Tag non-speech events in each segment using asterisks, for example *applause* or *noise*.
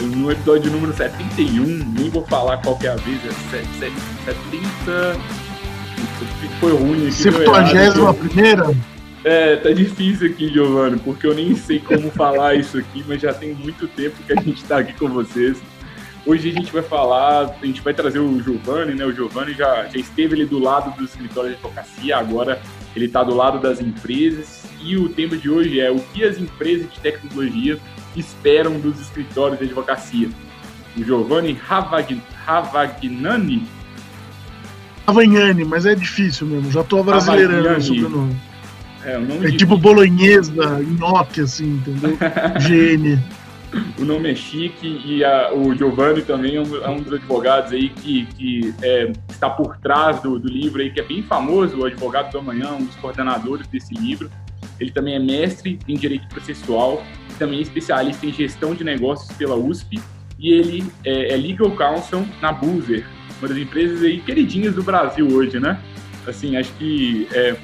no episódio número 71, nem vou falar qual que é a vez, é 70. Foi ruim aqui. 71 primeira? É, tá difícil aqui, Giovanni, porque eu nem sei como *laughs* falar isso aqui, mas já tem muito tempo que a gente tá aqui com vocês. Hoje a gente vai falar, a gente vai trazer o Giovanni, né? O Giovanni já, já esteve ali do lado do escritório de advocacia, agora ele está do lado das empresas. E o tema de hoje é o que as empresas de tecnologia esperam dos escritórios de advocacia. O Giovanni Havag, Havagnani. Havagnani, mas é difícil mesmo, já estou brasileirando o sobrenome. É, o nome é tipo Bolognesa, Inoki, assim, entendeu? *laughs* GN. o nome é chique e a, o Giovanni também é um, é um, dos advogados aí que, que é, está por trás do, do, livro aí, que é bem famoso, o Advogado do Amanhã, um dos coordenadores desse livro. Ele também é mestre em Direito Processual, também é especialista em Gestão de Negócios pela USP e ele é, é Legal Counsel na Boozer, uma das empresas aí queridinhas do Brasil hoje, né? Assim, acho que é,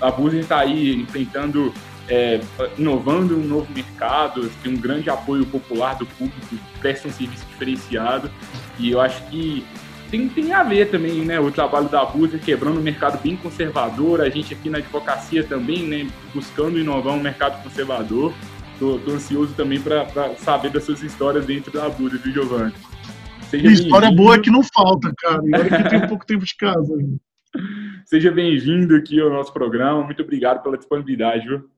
a Boozer está aí enfrentando é, inovando um novo mercado, tem um grande apoio popular do público, presta um serviço diferenciado. E eu acho que tem, tem a ver também, né? O trabalho da Buser quebrando um mercado bem conservador, a gente aqui na advocacia também, né? Buscando inovar um mercado conservador. Tô, tô ansioso também para saber das suas histórias dentro da Buser, viu, Giovanni? Seja história boa é que não falta, cara. Agora que tem um pouco tempo de casa. *laughs* Seja bem-vindo aqui ao nosso programa. Muito obrigado pela disponibilidade, viu?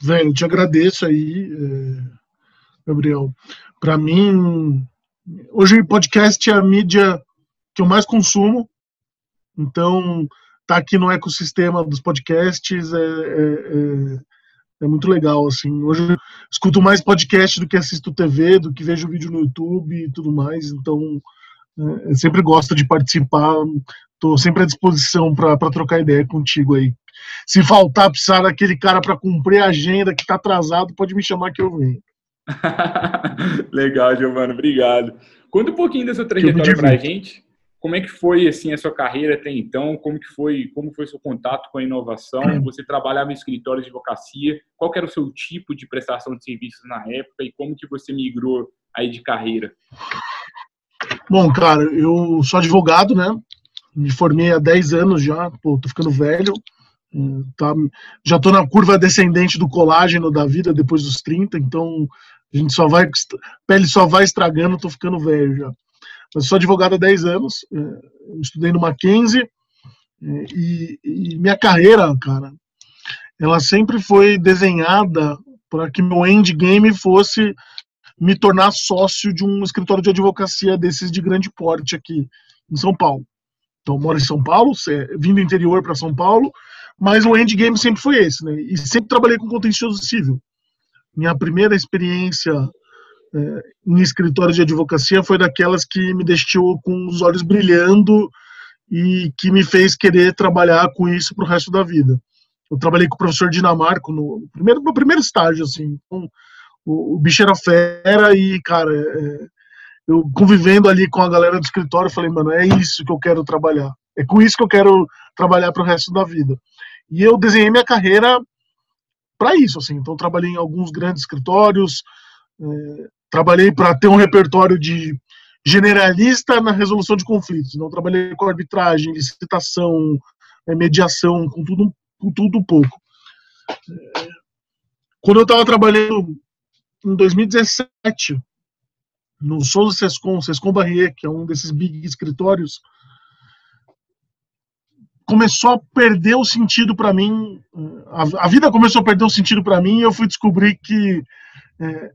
Velho, te agradeço aí, é, Gabriel. Para mim, hoje podcast é a mídia que eu mais consumo, então tá aqui no ecossistema dos podcasts é, é, é, é muito legal, assim. Hoje eu escuto mais podcast do que assisto TV, do que vejo vídeo no YouTube e tudo mais, então é, sempre gosto de participar, estou sempre à disposição para trocar ideia contigo aí. Se faltar, precisar daquele cara para cumprir a agenda que está atrasado, pode me chamar que eu venho. *laughs* Legal, Giovana, obrigado. Conta um pouquinho da sua trajetória para a gente. Como é que foi assim a sua carreira até então? Como que foi, como foi seu contato com a inovação? Você trabalhava em escritório de advocacia? Qual era o seu tipo de prestação de serviços na época e como que você migrou aí de carreira? Bom, cara, eu sou advogado, né? Me formei há 10 anos já, pô, tô ficando velho. Tá, já estou na curva descendente do colágeno da vida depois dos 30, então a gente só vai, pele só vai estragando, estou ficando velho já. Mas sou advogado há 10 anos, é, estudei no Mackenzie é, e, e minha carreira, cara, ela sempre foi desenhada para que meu endgame fosse me tornar sócio de um escritório de advocacia desses de grande porte aqui em São Paulo. Então, moro em São Paulo, vindo do interior para São Paulo, mas o endgame sempre foi esse, né? E sempre trabalhei com contencioso civil. Minha primeira experiência é, em escritório de advocacia foi daquelas que me deixou com os olhos brilhando e que me fez querer trabalhar com isso para o resto da vida. Eu trabalhei com o professor Dinamarco no primeiro, no primeiro estágio, assim. Então, o, o, bicho era fera e, cara, é, eu convivendo ali com a galera do escritório, falei, mano, é isso que eu quero trabalhar. É com isso que eu quero trabalhar para o resto da vida. E eu desenhei minha carreira para isso, assim. Então, trabalhei em alguns grandes escritórios, é, trabalhei para ter um repertório de generalista na resolução de conflitos. Não trabalhei com arbitragem, licitação, é, mediação, com tudo, com tudo um pouco. É, quando eu estava trabalhando em 2017 no Souza Sescom, Sescom Barrier, que é um desses big escritórios, começou a perder o sentido para mim. A, a, vida começou a perder o sentido para mim e eu fui descobrir que é,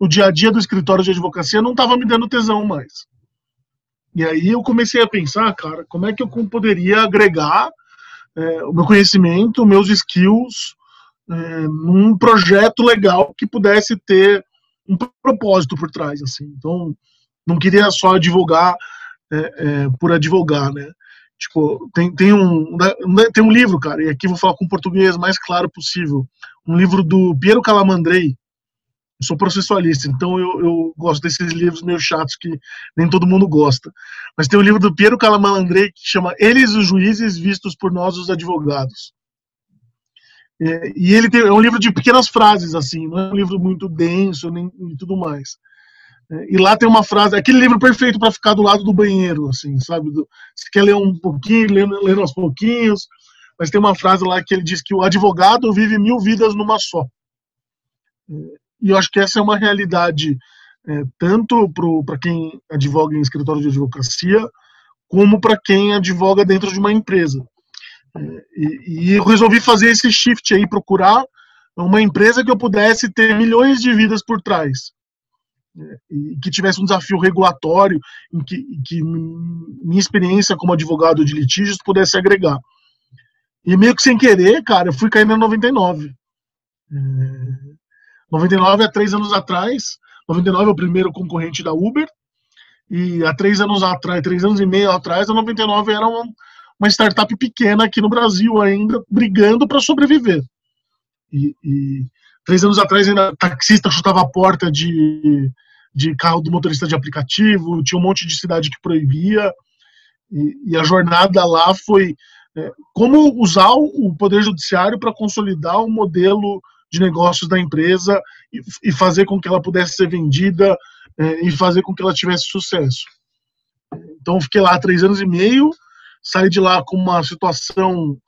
o dia a dia do escritório de advocacia não estava me dando tesão mais. E aí eu comecei a pensar, cara, como é que eu poderia agregar é, o meu conhecimento, meus skills, é, num projeto legal que pudesse ter um propósito por trás, assim. Então, não queria só advogar é, é, por advogar, né? Tipo, tem, tem, um, tem um livro, cara, e aqui vou falar com o português mais claro possível. Um livro do Piero Calamandrei. Eu sou processualista, então eu, eu gosto desses livros meio chatos que nem todo mundo gosta. Mas tem um livro do Piero Calamandrei que chama Eles os Juízes Vistos por Nós os Advogados. É, e ele tem, é um livro de pequenas frases, assim, não é um livro muito denso nem e tudo mais. É, e lá tem uma frase, aquele livro perfeito para ficar do lado do banheiro, assim, sabe? Você quer ler um pouquinho, lendo, lendo aos pouquinhos, mas tem uma frase lá que ele diz que o advogado vive mil vidas numa só. É, e eu acho que essa é uma realidade é, tanto para quem advoga em escritório de advocacia, como para quem advoga dentro de uma empresa. E, e eu resolvi fazer esse shift aí, procurar uma empresa que eu pudesse ter milhões de vidas por trás. E que tivesse um desafio regulatório, em que, que minha experiência como advogado de litígios pudesse agregar. E meio que sem querer, cara, eu fui cair na 99. É, 99 há três anos atrás. 99 é o primeiro concorrente da Uber. E há três anos atrás, três anos e meio atrás, a 99 era uma, uma startup pequena aqui no Brasil ainda, brigando para sobreviver. E, três anos atrás ainda taxista chutava a porta de, de carro do motorista de aplicativo, tinha um monte de cidade que proibia, e, e a jornada lá foi é, como usar o poder judiciário para consolidar o modelo de negócios da empresa e, e, fazer com que ela pudesse ser vendida é, e fazer com que ela tivesse sucesso. Então fiquei lá três anos e meio, saí de lá com uma situação,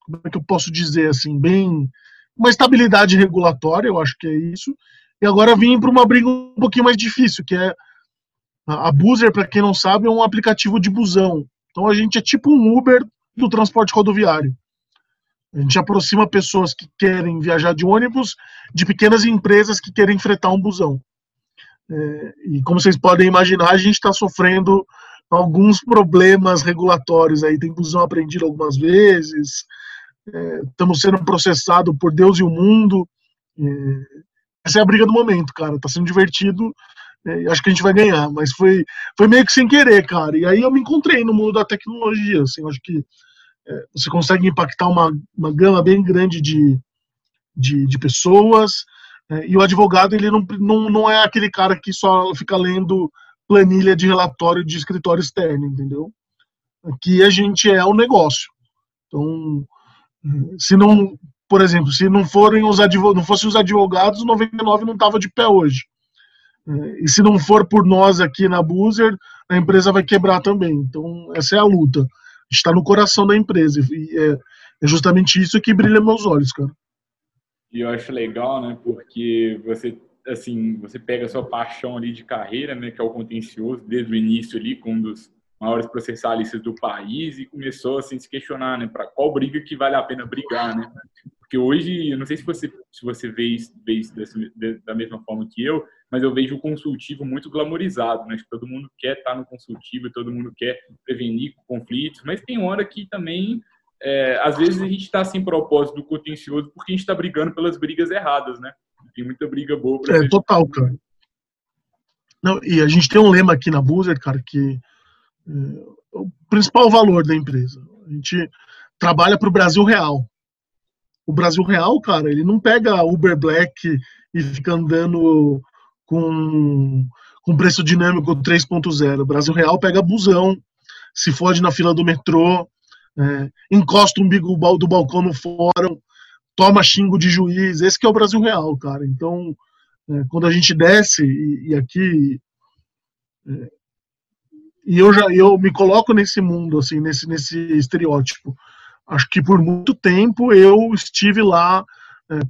como é que eu posso dizer assim, bem. Uma estabilidade regulatória, eu acho que é isso. E agora vim para uma briga um pouquinho mais difícil, que é. A Boozer, para quem não sabe, é um aplicativo de busão. Então a gente é tipo um Uber do transporte rodoviário. A gente aproxima pessoas que querem viajar de ônibus de pequenas empresas que querem fretar um busão. É, e como vocês podem imaginar, a gente está sofrendo alguns problemas regulatórios aí. Tem busão apreendido algumas vezes, é, estamos sendo processados por Deus e o mundo. É, essa é a briga do momento, cara. Está sendo divertido. É, acho que a gente vai ganhar, mas foi, foi meio que sem querer, cara. E aí eu me encontrei no mundo da tecnologia. Assim, acho que é, você consegue impactar uma, uma gama bem grande de, de, de pessoas. É, e o advogado ele não, não, não é aquele cara que só fica lendo planilha de relatório de escritório externo, entendeu? Aqui a gente é o negócio. Então, se não, por exemplo, se não forem os advogados, não fossem os advogados, 99 não estava de pé hoje. É, e se não for por nós aqui na Boozer, a empresa vai quebrar também. Então, essa é a luta. Está no coração da empresa. E é, é justamente isso que brilha meus olhos, cara. E eu acho legal, né? Porque você assim, você pega a sua paixão ali de carreira, né, que é o contencioso, desde o início ali, com um dos maiores processalistas do país, e começou assim, a se questionar, né, para qual briga que vale a pena brigar, né? Porque hoje, eu não sei se você, se você vê isso, vê isso dessa, da mesma forma que eu, mas eu vejo o consultivo muito glamorizado, né? Todo mundo quer estar no consultivo, todo mundo quer prevenir conflitos, mas tem hora que também é, às vezes a gente está sem propósito do contencioso porque a gente está brigando pelas brigas erradas, né? Tem muita briga boa. Pra é, total, cara. Não, e a gente tem um lema aqui na Boozer, cara, que é, o principal valor da empresa. A gente trabalha para o Brasil real. O Brasil real, cara, ele não pega Uber Black e fica andando com, com preço dinâmico 3.0. O Brasil real pega busão, se fode na fila do metrô, é, encosta o umbigo do balcão no fórum, toma xingo de juiz. Esse que é o Brasil real, cara. Então, é, quando a gente desce e, e aqui é, e eu já eu me coloco nesse mundo assim, nesse nesse estereótipo. Acho que por muito tempo eu estive lá é,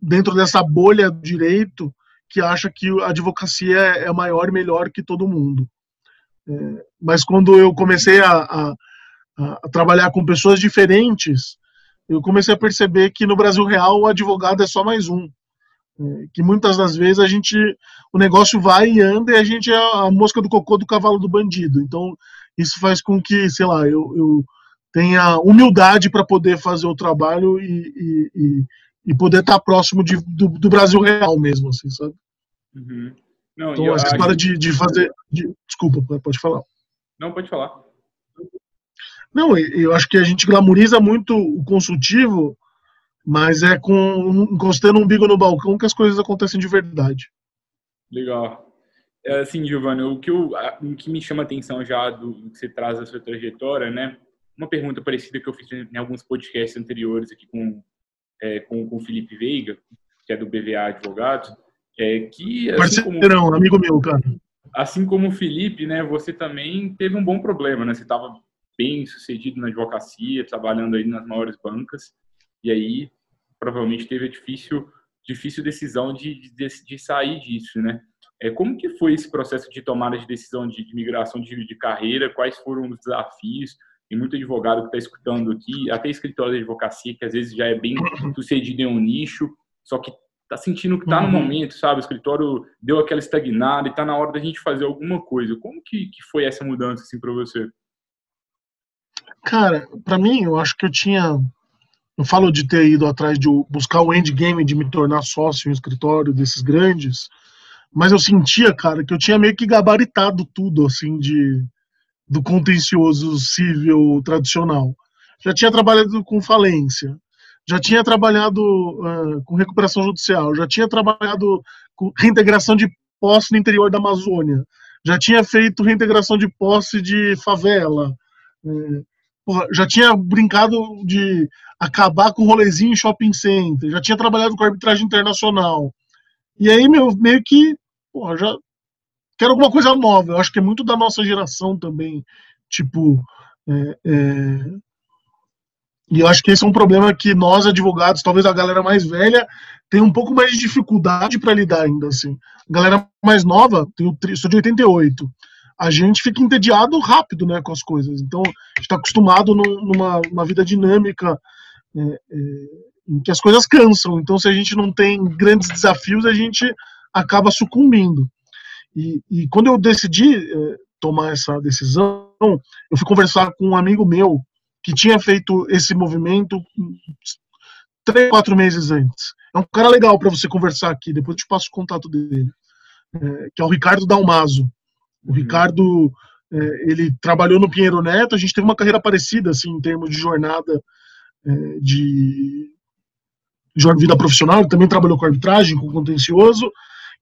dentro dessa bolha do direito que acha que a advocacia é maior e melhor que todo mundo. É, mas quando eu comecei a, a, a, trabalhar com pessoas diferentes, eu comecei a perceber que no Brasil real o advogado é só mais um. É, que muitas das vezes a gente, o negócio vai e anda e a gente é a mosca do cocô do cavalo do bandido. Então, isso faz com que, sei lá, eu, eu tenha humildade para poder fazer o trabalho e, e, e poder estar próximo de, do, do, Brasil real mesmo, assim, sabe? Uhum. Não, então, essa história de, de fazer. De, desculpa, pode falar. Não, pode falar. Não, eu acho que a gente glamoriza muito o consultivo, mas é com encostando um umbigo no balcão que as coisas acontecem de verdade. Legal. É, assim, Giovanni, o que, eu, o que me chama a atenção já do, do que você traz da sua trajetória, né? Uma pergunta parecida que eu fiz em alguns podcasts anteriores aqui com, é, com, com o Felipe Veiga, que é do BVA Advogados, é que... Assim Parceirão, como, amigo meu, cara. Assim como o Felipe, né, você também teve um bom problema, né? Você estava bem sucedido na advocacia, trabalhando aí nas maiores bancas, e aí provavelmente teve a difícil, difícil decisão de, de, de sair disso, né? É, como que foi esse processo de tomada de decisão de, de migração de, de, carreira? Quais foram os desafios? Tem muito advogado que está escutando aqui, até escritório de advocacia, que às vezes já é bem *coughs* sucedido em um nicho, só que está sentindo que está no uhum. momento, sabe? O escritório deu aquela estagnada e está na hora da gente fazer alguma coisa. Como que, que foi essa mudança assim para você? Cara, para mim, eu acho que eu tinha. Eu falo de ter ido atrás de buscar o endgame de me tornar sócio em um escritório desses grandes, mas eu sentia, cara, que eu tinha meio que gabaritado tudo, assim, de do contencioso civil tradicional. Já tinha trabalhado com falência, já tinha trabalhado uh, com recuperação judicial, já tinha trabalhado com reintegração de posse no interior da Amazônia, já tinha feito reintegração de posse de favela, uh, porra, já tinha brincado de acabar com o rolezinho em shopping center, já tinha trabalhado com arbitragem internacional. E aí, meu, meio que, porra, já quero alguma coisa nova. Eu acho que é muito da nossa geração também. Tipo, é, é... e eu acho que esse é um problema que nós, advogados, talvez a galera mais velha, tem um pouco mais de dificuldade para lidar ainda, assim. A galera mais nova, tenho, sou de 88, a gente fica entediado rápido, né, com as coisas. Então, a gente está acostumado numa, vida dinâmica, é, é, em que as coisas cansam. Então, se a gente não tem grandes desafios, a gente acaba sucumbindo. E, e quando eu decidi é, tomar essa decisão, eu fui conversar com um amigo meu que tinha feito esse movimento três, quatro meses antes. É um cara legal para você conversar aqui, depois eu te passo o contato dele, é, que é o Ricardo Dalmaso. O uhum. Ricardo, é, ele trabalhou no Pinheiro Neto, a gente teve uma carreira parecida, assim, em termos de jornada é, de, de vida profissional, ele também trabalhou com arbitragem, com contencioso,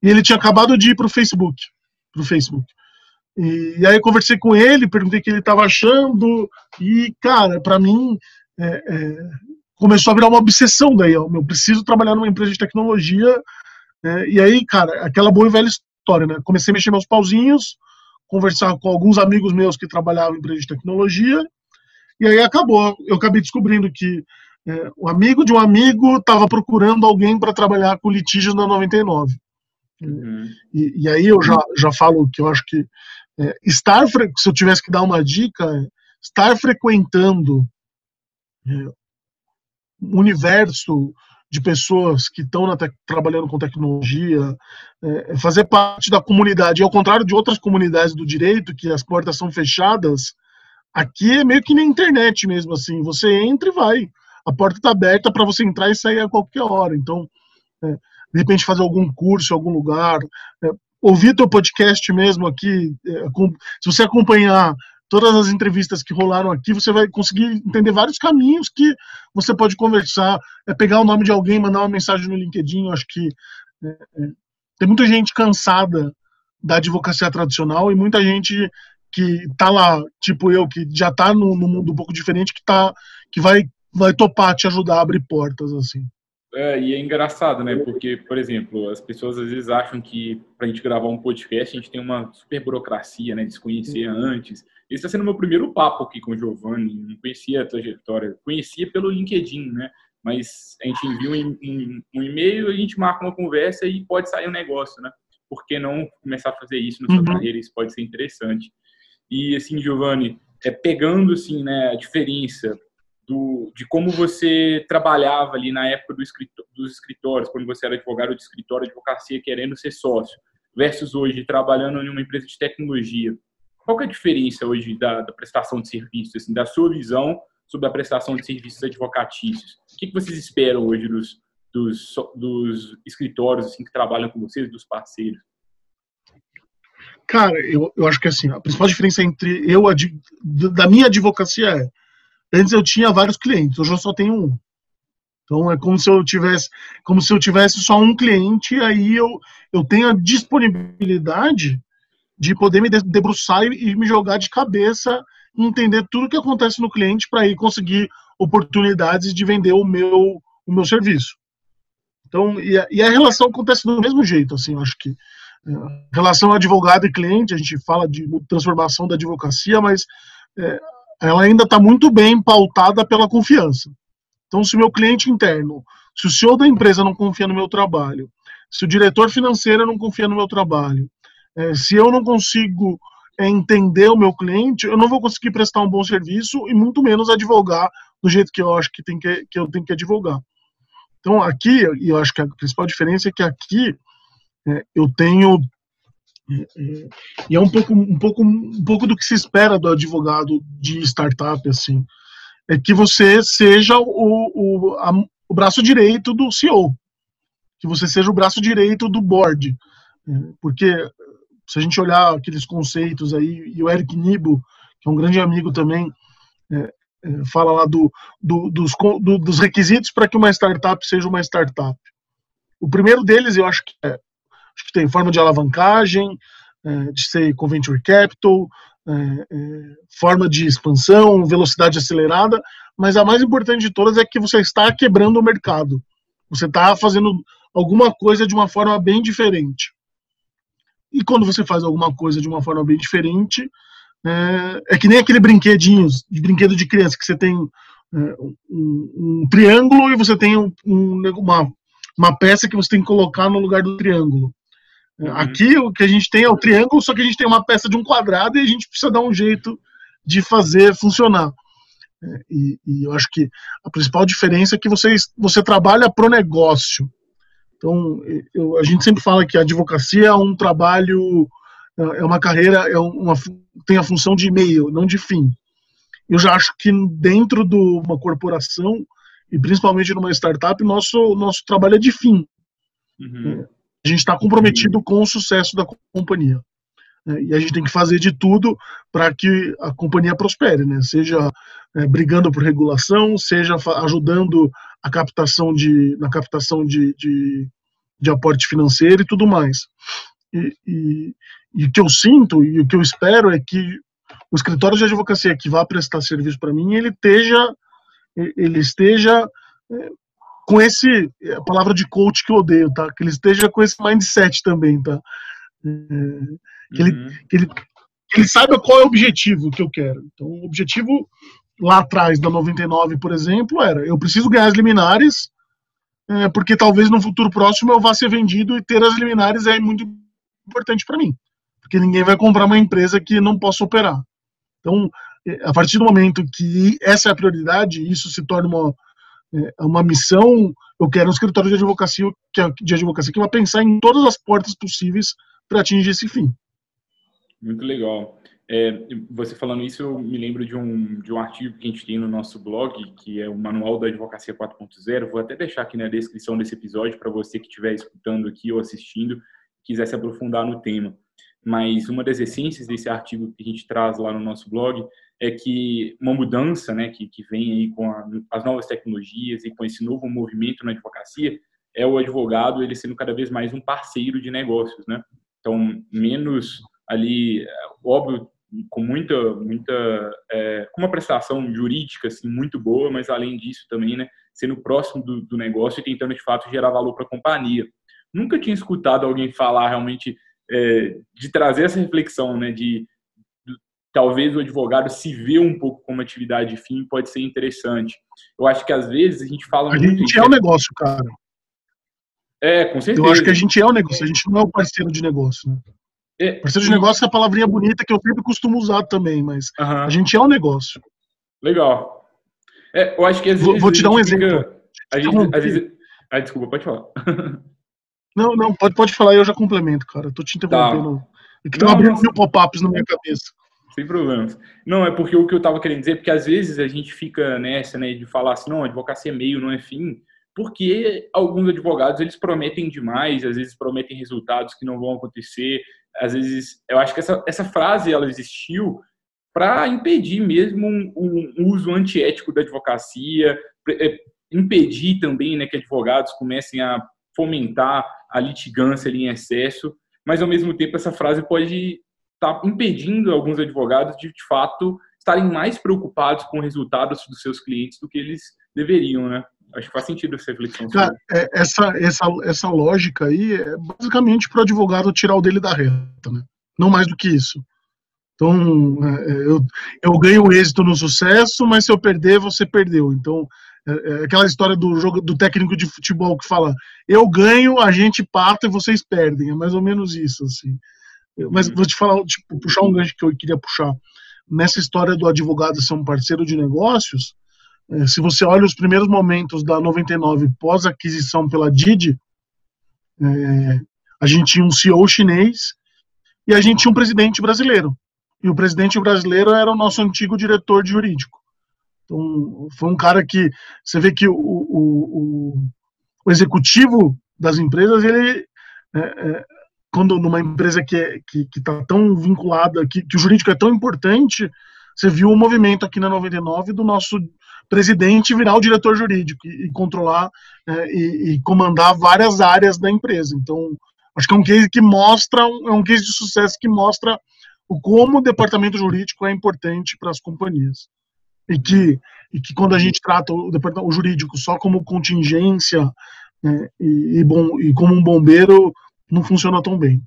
e ele tinha acabado de ir para o Facebook, pro Facebook. E, e, aí eu conversei com ele, perguntei o que ele estava achando, e, cara, para mim, é, é, começou a virar uma obsessão daí, ó, eu preciso trabalhar numa empresa de tecnologia, é, e aí, cara, aquela boa e velha história, né, comecei a mexer meus pauzinhos, conversar com alguns amigos meus que trabalhavam em empresa de tecnologia, e aí acabou, eu acabei descobrindo que é, o amigo de um amigo estava procurando alguém para trabalhar com litígios na 99. Uhum. E, e, aí eu já, já falo que eu acho que é, estar, se eu tivesse que dar uma dica, estar frequentando é, universo de pessoas que estão trabalhando com tecnologia, é, é, fazer parte da comunidade, ao contrário de outras comunidades do direito, que as portas são fechadas, aqui é meio que na internet mesmo, assim, você entra e vai, a porta está aberta para você entrar e sair a qualquer hora, então, é, de repente fazer algum curso em algum lugar, é, ouvir teu podcast mesmo aqui, é, se você acompanhar todas as entrevistas que rolaram aqui, você vai conseguir entender vários caminhos que você pode conversar, é pegar o nome de alguém, mandar uma mensagem no LinkedIn, eu acho que é, é, tem muita gente cansada da advocacia tradicional e muita gente que tá lá, tipo eu, que já tá no mundo um pouco diferente, que tá, que vai, vai topar te ajudar a abrir portas, assim. É, e é engraçado, né? Porque, por exemplo, as pessoas às vezes acham que para a gente gravar um podcast a gente tem uma super burocracia, né? De se conhecer antes. Esse está sendo meu primeiro papo aqui com o Giovanni. Não conhecia a trajetória, conhecia pelo LinkedIn, né? Mas a gente envia um, um, um e-mail, a gente marca uma conversa e pode sair um negócio, né? Por que não começar a fazer isso na sua uhum. carreira? Isso pode ser interessante. E assim, Giovanni, é, pegando assim, né, a diferença do, de como você trabalhava ali na época do escritor, dos escritórios, quando você era advogado de escritório, advocacia, querendo ser sócio, versus hoje trabalhando em uma empresa de tecnologia. Qual é a diferença hoje da, da prestação de serviços, assim, da sua visão sobre a prestação de serviços advocatícios? O que, que vocês esperam hoje dos, dos, dos escritórios assim, que trabalham com vocês, dos parceiros? Cara, eu, eu acho que assim, a principal diferença entre eu, da minha advocacia é, antes eu tinha vários clientes, hoje eu só tenho um. Então é como se eu tivesse, como se eu tivesse só um cliente, aí eu, eu tenho a disponibilidade de poder me debruçar e, me jogar de cabeça entender tudo o que acontece no cliente para aí conseguir oportunidades de vender o meu o meu serviço. Então, e a, e a relação acontece do mesmo jeito, assim, acho que é, relação advogado e cliente, a gente fala de transformação da advocacia, mas é, ela ainda está muito bem pautada pela confiança. Então, se o meu cliente interno, se o CEO da empresa não confia no meu trabalho, se o diretor financeiro não confia no meu trabalho, é, se eu não consigo entender o meu cliente, eu não vou conseguir prestar um bom serviço e muito menos advogar do jeito que eu acho que, tem que, que eu tenho que advogar. Então, aqui, e eu acho que a principal diferença é que aqui é, eu tenho é, é, e é um pouco, um pouco, um pouco do que se espera do advogado de startup, assim é que você seja o, o, a, o braço direito do CEO, que você seja o braço direito do board, é, porque se a gente olhar aqueles conceitos aí, e o Eric Nibo, que é um grande amigo também, é, é, fala lá do, do, dos, do, dos requisitos para que uma startup seja uma startup. O primeiro deles, eu acho que, é, acho que tem forma de alavancagem, é, de ser com venture capital, é, é, forma de expansão, velocidade acelerada, mas a mais importante de todas é que você está quebrando o mercado. Você está fazendo alguma coisa de uma forma bem diferente. E quando você faz alguma coisa de uma forma bem diferente, é, é que nem aquele brinquedinho, de brinquedo de criança, que você tem é, um, um, triângulo e você tem um, uma, uma peça que você tem que colocar no lugar do triângulo. Uhum. Aqui o que a gente tem é o triângulo, só que a gente tem uma peça de um quadrado e a gente precisa dar um jeito de fazer funcionar. É, e, e eu acho que a principal diferença é que você, você trabalha pro negócio. Então, eu, a gente sempre fala que a advocacia é um trabalho, é uma carreira, é uma, tem a função de meio, não de fim. Eu já acho que dentro de uma corporação, e principalmente numa startup, nosso, nosso trabalho é de fim. Uhum. É, a gente está comprometido com o sucesso da companhia. Né? E a gente tem que fazer de tudo para que a companhia prospere, né? seja é, brigando por regulação, seja ajudando a captação de, na captação de, de, de aporte financeiro e tudo mais. E, e, e, o que eu sinto e o que eu espero é que o escritório de advocacia que vá prestar serviço para mim, ele esteja, ele esteja é, com esse, a palavra de coach que eu odeio, tá? Que ele esteja com esse mindset também, tá? É, que, ele, uhum. que, ele, que ele saiba qual é o objetivo que eu quero. Então, o objetivo lá atrás, da 99, por exemplo, era eu preciso ganhar as liminares, é, porque talvez no futuro próximo eu vá ser vendido e ter as liminares é muito importante para mim. Porque ninguém vai comprar uma empresa que não possa operar. Então, é, a partir do momento que essa é a prioridade, isso se torna uma, é, uma missão, eu quero um escritório de advocacia que, é, de advocacia que vai pensar em todas as portas possíveis para atingir esse fim. Muito legal. É, você falando isso, eu me lembro de um, de um artigo que a gente tem no nosso blog, que é o Manual da Advocacia 4.0. Vou até deixar aqui na descrição desse episódio para você que estiver escutando aqui ou assistindo, quiser se aprofundar no tema. Mas uma das essências desse artigo que a gente traz lá no nosso blog é que uma mudança, né, que, que vem aí com a, as novas tecnologias e com esse novo movimento na advocacia, é o advogado ele sendo cada vez mais um parceiro de negócios, né? Então, menos ali, óbvio, com muita, muita, é, com uma prestação jurídica assim muito boa, mas além disso também, né, sendo próximo do, do negócio e tentando de fato gerar valor para a companhia. Nunca tinha escutado alguém falar realmente é, de trazer essa reflexão, né, de talvez o advogado se vê um pouco como atividade fim pode ser interessante. Eu acho que às vezes a gente fala a muito. A gente é o um negócio, cara. É, com certeza. Eu acho que a gente é o um negócio, a gente não é o parceiro de negócio, né? É, parceiro de negócio é a palavrinha bonita que eu sempre costumo usar também, mas uh -huh. a gente é um negócio. Legal. É, eu acho que às vezes. Vou, vou te dar um exemplo. Fica, a gente, às vezes. Ah, desculpa, pode falar. *laughs* não, não, pode, pode falar, eu já complemento, cara. Eu tô te interrompendo. Tá. É que estão abrindo mil pop-ups na minha cabeça. Sem problemas. Não, é porque o que eu estava querendo dizer, porque às vezes a gente fica nessa, né, de falar assim, não, advocacia é meio, não é fim, porque alguns advogados, eles prometem demais, às vezes prometem resultados que não vão acontecer, às vezes, eu acho que essa, essa frase ela existiu para impedir mesmo um, um, uso antiético da advocacia, é, impedir também né, que advogados comecem a fomentar a litigância ali em excesso, mas ao mesmo tempo essa frase pode estar tá impedindo alguns advogados de, de fato, estarem mais preocupados com resultados dos seus clientes do que eles deveriam, né? Acho que faz sentido essa reflexão. Cara, é, essa, essa, essa lógica aí é basicamente para o advogado tirar o dele da reta, né? Não mais do que isso. Então, é, é, eu, eu ganho êxito no sucesso, mas se eu perder, você perdeu. Então, é, é aquela história do jogo do técnico de futebol que fala: eu ganho, a gente pata e vocês perdem. É mais ou menos isso, assim. Mas vou te falar, tipo, puxar um gancho que eu queria puxar. Nessa história do advogado ser um parceiro de negócios, se você olha os primeiros momentos da 99 pós-aquisição pela Didi, é, a gente tinha um CEO chinês e a gente tinha um presidente brasileiro. E o presidente brasileiro era o nosso antigo diretor de jurídico. Então, foi um cara que você vê que o, o, o, o executivo das empresas, ele é, é, quando numa empresa que está é, que, que tá tão vinculada, que, que, o jurídico é tão importante, você viu o movimento aqui na 99 do nosso presidente virar o diretor jurídico e, e controlar é, e, e, comandar várias áreas da empresa. Então, acho que é um case que mostra, é um case de sucesso que mostra o como o departamento jurídico é importante para as companhias. E que, e que quando a gente trata o, o jurídico só como contingência né, e, e, bom, e como um bombeiro, não funciona tão bem.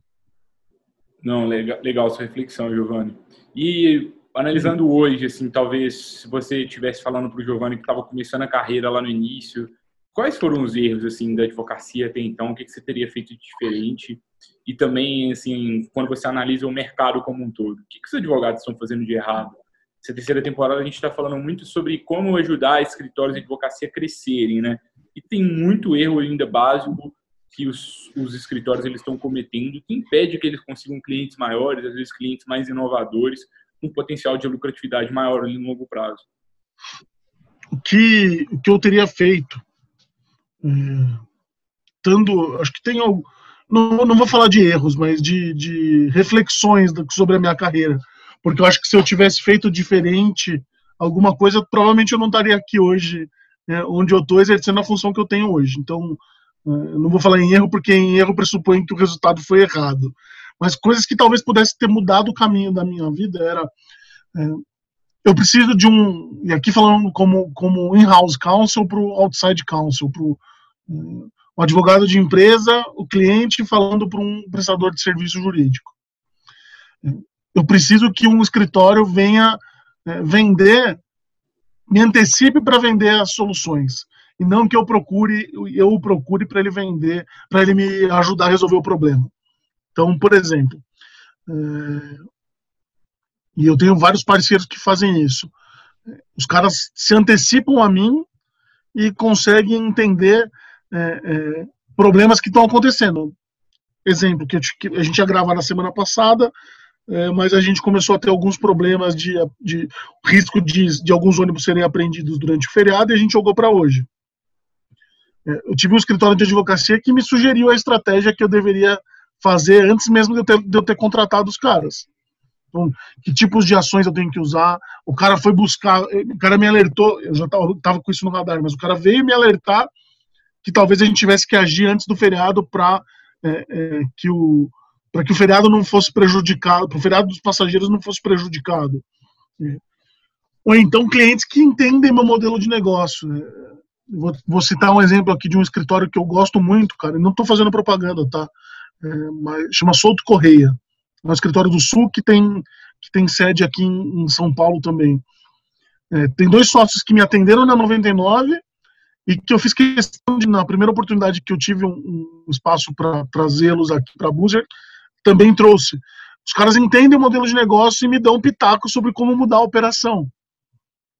Não, legal, legal sua reflexão, Giovanni. E analisando hoje, assim, talvez se você estivesse falando para o Giovanni que estava começando a carreira lá no início, quais foram os erros assim da advocacia até então? O que, você teria feito de diferente? E também, assim, quando você analisa o mercado como um todo, o que, que os advogados estão fazendo de errado? Essa terceira temporada a gente está falando muito sobre como ajudar escritórios de advocacia a crescerem, né? E tem muito erro ainda básico que os, os escritórios eles estão cometendo que impede que eles consigam clientes maiores, às vezes clientes mais inovadores, com potencial de lucratividade maior ali no longo prazo. O que, o que eu teria feito, é, acho que tem algo, não, não vou falar de erros, mas de, de reflexões sobre a minha carreira, porque eu acho que se eu tivesse feito diferente alguma coisa, provavelmente eu não estaria aqui hoje, né, onde eu estou exercendo a função que eu tenho hoje. Então, é, não vou falar em erro, porque em erro pressupõe que o resultado foi errado. Mas coisas que talvez pudesse ter mudado o caminho da minha vida era. É, eu preciso de um. E aqui falando como, como in-house counsel para o outside counsel, para o um advogado de empresa, o cliente falando para um prestador de serviço jurídico. Eu preciso que um escritório venha é, vender, me antecipe para vender as soluções e não que eu procure, eu o procure para ele vender, para ele me ajudar a resolver o problema. Então, por exemplo, é, e eu tenho vários parceiros que fazem isso. Os caras se antecipam a mim e conseguem entender é, é, problemas que estão acontecendo. Exemplo, que, que, a gente ia gravar na semana passada, é, mas a gente começou a ter alguns problemas de, de risco de, de alguns ônibus serem apreendidos durante o feriado e a gente jogou para hoje. É, eu tive um escritório de advocacia que me sugeriu a estratégia que eu deveria fazer antes mesmo de eu ter, de eu ter contratado os caras. Então, que tipos de ações eu tenho que usar? O cara foi buscar, o cara me alertou, eu já estava com isso no radar, mas o cara veio me alertar que talvez a gente tivesse que agir antes do feriado para é, é, que o para que o feriado não fosse prejudicado, para o feriado dos passageiros não fosse prejudicado. É. Ou então clientes que entendem meu modelo de negócio. Né? Vou, vou, citar um exemplo aqui de um escritório que eu gosto muito, cara. Não estou fazendo propaganda, tá? É, mas chama Souto Correia. É um escritório do Sul que tem que tem sede aqui em, em São Paulo também. É, tem dois sócios que me atenderam na 99 e que eu fiz questão de, na primeira oportunidade que eu tive um, um espaço para trazê-los aqui para a também trouxe. Os caras entendem o modelo de negócio e me dão um pitaco sobre como mudar a operação.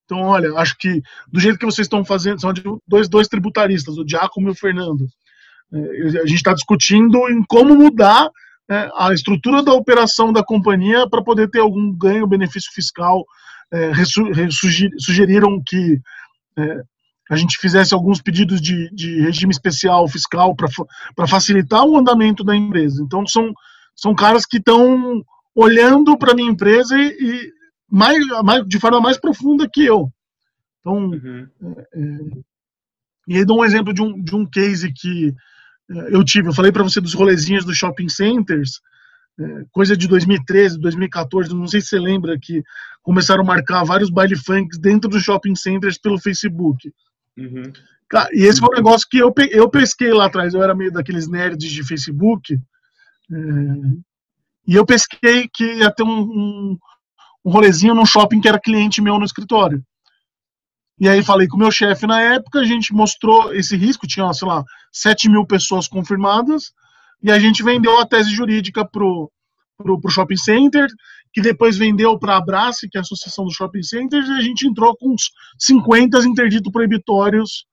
Então, olha, acho que do jeito que vocês estão fazendo, são dois, dois tributaristas, o Giacomo e o Fernando. É, a gente está discutindo em como mudar é, a estrutura da operação da companhia para poder ter algum ganho, benefício fiscal. É, sugeriram que é, a gente fizesse alguns pedidos de, de regime especial fiscal para facilitar o andamento da empresa. Então, são, são caras que estão olhando para minha empresa e, e mais, mais, de forma mais profunda que eu. Então, uhum. é, e aí dou um exemplo de um, de um case que eu tive. Eu falei para você dos rolezinhos dos shopping centers, é, coisa de 2013, 2014, não sei se você lembra que começaram a marcar vários baile funks dentro dos shopping centers pelo Facebook. Uhum. E esse foi um negócio que eu, eu pesquei lá atrás. Eu era meio daqueles nerds de Facebook. É, e eu pesquei que ia ter um, um, um rolezinho num shopping que era cliente meu no escritório. E aí falei com o meu chefe na época, a gente mostrou esse risco, tinha, sei lá, 7 mil pessoas confirmadas, e a gente vendeu a tese jurídica pro, pro, pro shopping center, que depois vendeu para a Abrace, que é a Associação dos Shopping Centers, e a gente entrou com uns 50 interditos proibitórios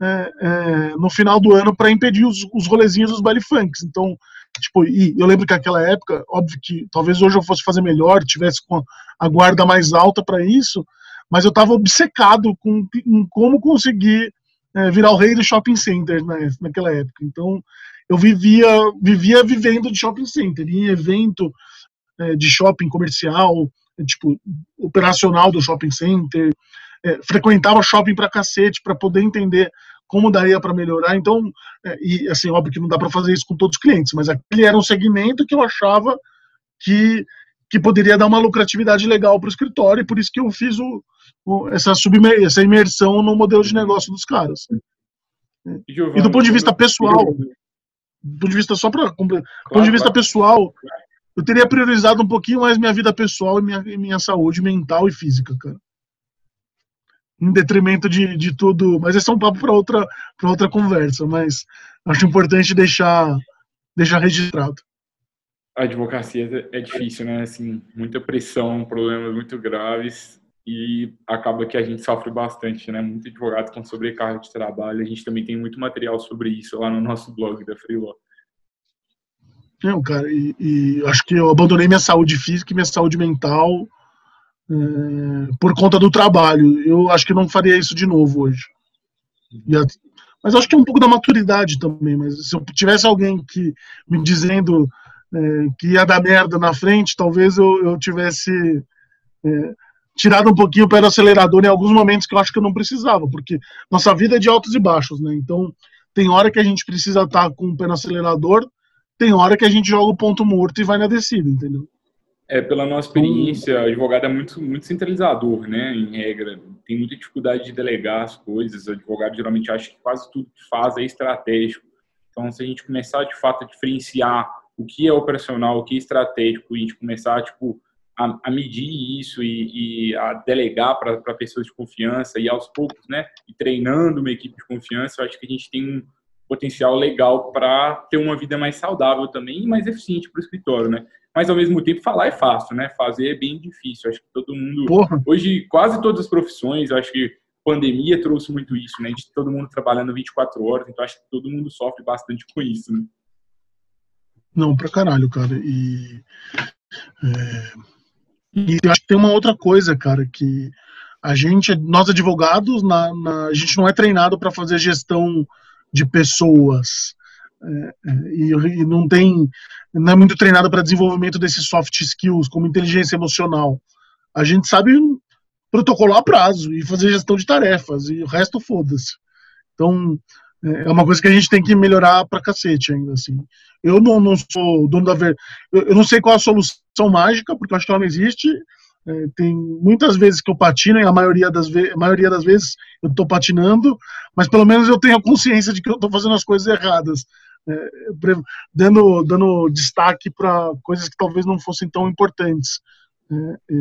é, é, no final do ano para impedir os, os rolezinhos dos baile funks. Então, tipo, e eu lembro que naquela época, óbvio que talvez hoje eu fosse fazer melhor, tivesse com a guarda mais alta para isso, mas eu estava obcecado com, com, como conseguir é, virar o rei do shopping center né, naquela época. Então, eu vivia, vivia vivendo de shopping center, em evento é, de shopping comercial, é, tipo, operacional do shopping center, é, frequentava shopping pra cacete para poder entender como daria para melhorar. Então, é, e assim, óbvio que não dá para fazer isso com todos os clientes, mas aquele era um segmento que eu achava que, que poderia dar uma lucratividade legal para o escritório, e por isso que eu fiz o, o, essa, submer essa imersão no modelo de negócio dos caras. Giovani, e do ponto de vista pessoal, do ponto de vista só para claro, ponto de vista claro. pessoal, eu teria priorizado um pouquinho mais minha vida pessoal e minha, minha saúde mental e física, cara em detrimento de, de tudo. Mas esse é um papo para outra, outra conversa, mas acho importante deixar, deixar registrado. A advocacia é difícil, né? Assim, muita pressão, problemas muito graves e acaba que a gente sofre bastante, né? Muito advogado com sobrecarga de trabalho. A gente também tem muito material sobre isso lá no nosso blog da Freelaw. Não, cara, e, e acho que eu abandonei minha saúde física e minha saúde mental é, por conta do trabalho. Eu acho que não faria isso de novo hoje. A, mas acho que é um pouco da maturidade também. Mas se eu tivesse alguém que me dizendo é, que ia dar merda na frente, talvez eu, eu tivesse é, tirado um pouquinho o pé do acelerador em alguns momentos que eu acho que eu não precisava, porque nossa vida é de altos e baixos, né? Então tem hora que a gente precisa estar com o pé no acelerador, tem hora que a gente joga o ponto morto e vai na descida, entendeu? É, pela nossa experiência, advogado é muito, muito centralizador, né, em regra. Tem muita dificuldade de delegar as coisas. O advogado geralmente acha que quase tudo que faz é estratégico. Então, se a gente começar, de fato, a diferenciar o que é operacional, o que é estratégico, e a gente começar, tipo, a, a medir isso e, e a delegar para pessoas de confiança e, aos poucos, né, e treinando uma equipe de confiança, eu acho que a gente tem um potencial legal para ter uma vida mais saudável também e mais eficiente para o escritório, né? mas ao mesmo tempo falar é fácil, né? Fazer é bem difícil. Acho que todo mundo. Porra. Hoje, quase todas as profissões, acho que pandemia trouxe muito isso, né? De todo mundo trabalhando 24 horas, então acho que todo mundo sofre bastante com isso, né? Não, pra caralho, cara. E, é, e acho que tem uma outra coisa, cara, que a gente, nós advogados, na, na a gente não é treinado para fazer gestão de pessoas. É, é, e, e, não tem não é muito treinado para desenvolvimento desses soft skills, como inteligência emocional. A gente sabe protocolar prazo e fazer gestão de tarefas, e o resto foda-se. Então, é, uma coisa que a gente tem que melhorar pra cacete ainda, assim. Eu não, não sou dono da ver... Eu, não sei qual a solução mágica, porque eu acho que ela não existe. É, tem muitas vezes que eu patino, e a maioria das, ve... maioria das vezes eu estou patinando, mas pelo menos eu tenho a consciência de que eu estou fazendo as coisas erradas é, dando, dando destaque para coisas que talvez não fossem tão importantes, é, é,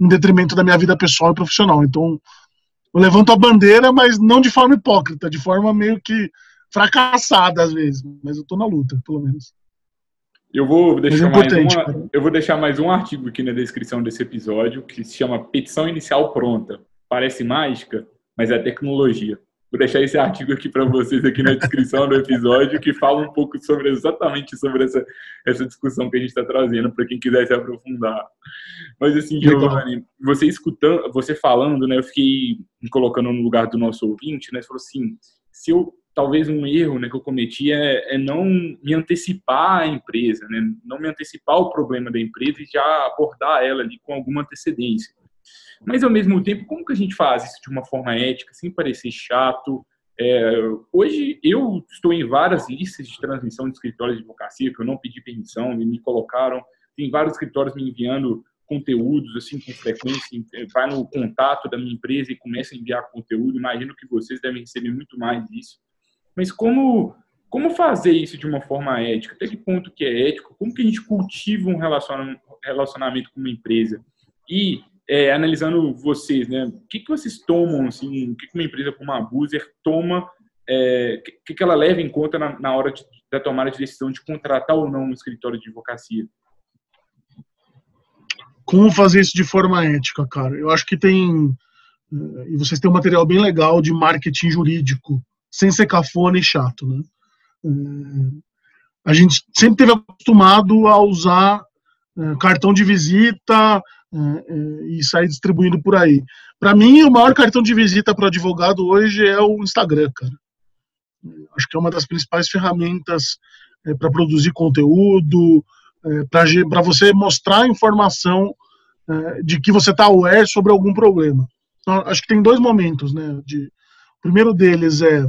em detrimento da minha vida pessoal e profissional. Então, eu levanto a bandeira, mas não de forma hipócrita, de forma meio que fracassada às vezes, mas eu estou na luta, pelo menos. Eu vou, deixar é mais uma, eu vou deixar mais um artigo aqui na descrição desse episódio que se chama Petição Inicial Pronta. Parece mágica, mas é tecnologia. Vou deixar esse artigo aqui para vocês aqui na descrição do episódio que fala um pouco sobre exatamente sobre essa, essa discussão que a gente está trazendo para quem quiser se aprofundar. Mas assim, Giovanni, você escutando, você falando, né, eu fiquei me colocando no lugar do nosso ouvinte, né, você falou assim, se eu talvez um erro né, que eu cometi é, é, não me antecipar à empresa, né? não me antecipar ao problema da empresa e já abordar ela ali com alguma antecedência. Mas, ao mesmo tempo, como que a gente faz isso de uma forma ética, sem parecer chato? É, hoje, eu estou em várias listas de transmissão de escritórios de advocacia, que eu não pedi permissão, me colocaram. Tem vários escritórios me enviando conteúdos assim com frequência, vai no contato da minha empresa e começa a enviar conteúdo. Imagino que vocês devem receber muito mais disso. Mas como como fazer isso de uma forma ética? Até que ponto que é ético? Como que a gente cultiva um relacionamento com uma empresa? E é, analisando vocês, né? O que, que vocês tomam, assim, o que, que uma empresa como a Abuser toma, é, o que, que ela leva em conta na, na hora de, da tomada de decisão de contratar ou não um escritório de advocacia? Como fazer isso de forma ética, cara? Eu acho que tem. Eh, e vocês têm um material bem legal de marketing jurídico, sem ser cafona e chato, né? Eh, a gente sempre teve acostumado a usar cartão de visita, e sair distribuindo por aí. Para mim, o maior cartão de visita para advogado hoje é o Instagram, cara. Acho que é uma das principais ferramentas é, para produzir conteúdo, é, para você mostrar informação é, de que você está aware sobre algum problema. Então, acho que tem dois momentos, né? De, o primeiro deles é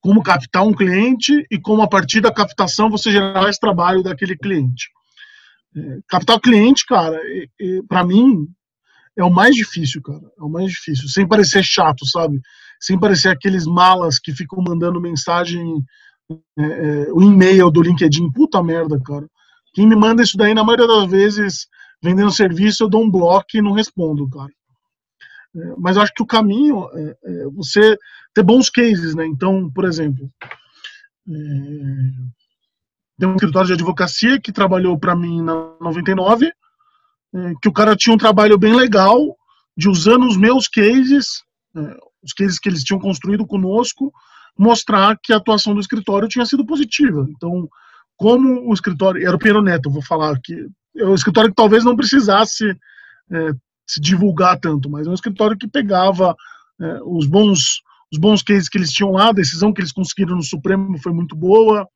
como captar um cliente e como a partir da captação você gerar esse trabalho daquele cliente. É, captar cliente, cara, para mim é o mais difícil, cara. É o mais difícil. Sem parecer chato, sabe? Sem parecer aqueles malas que ficam mandando mensagem, é, é, o e-mail do LinkedIn. Puta merda, cara. Quem me manda isso daí, na maioria das vezes, vendendo serviço, eu dou um bloco e não respondo, cara. É, mas eu acho que o caminho é, é, você ter bons cases, né? Então, por exemplo, é, tem um escritório de advocacia que trabalhou para mim na 99, é, que o cara tinha um trabalho bem legal de usando os meus cases, é, os cases que eles tinham construído conosco, mostrar que a atuação do escritório tinha sido positiva. Então, como o escritório, era o Piero Neto, vou falar que é um escritório que talvez não precisasse é, se divulgar tanto, mas é um escritório que pegava é, os bons os bons cases que eles tinham lá, a decisão que eles conseguiram no Supremo foi muito boa,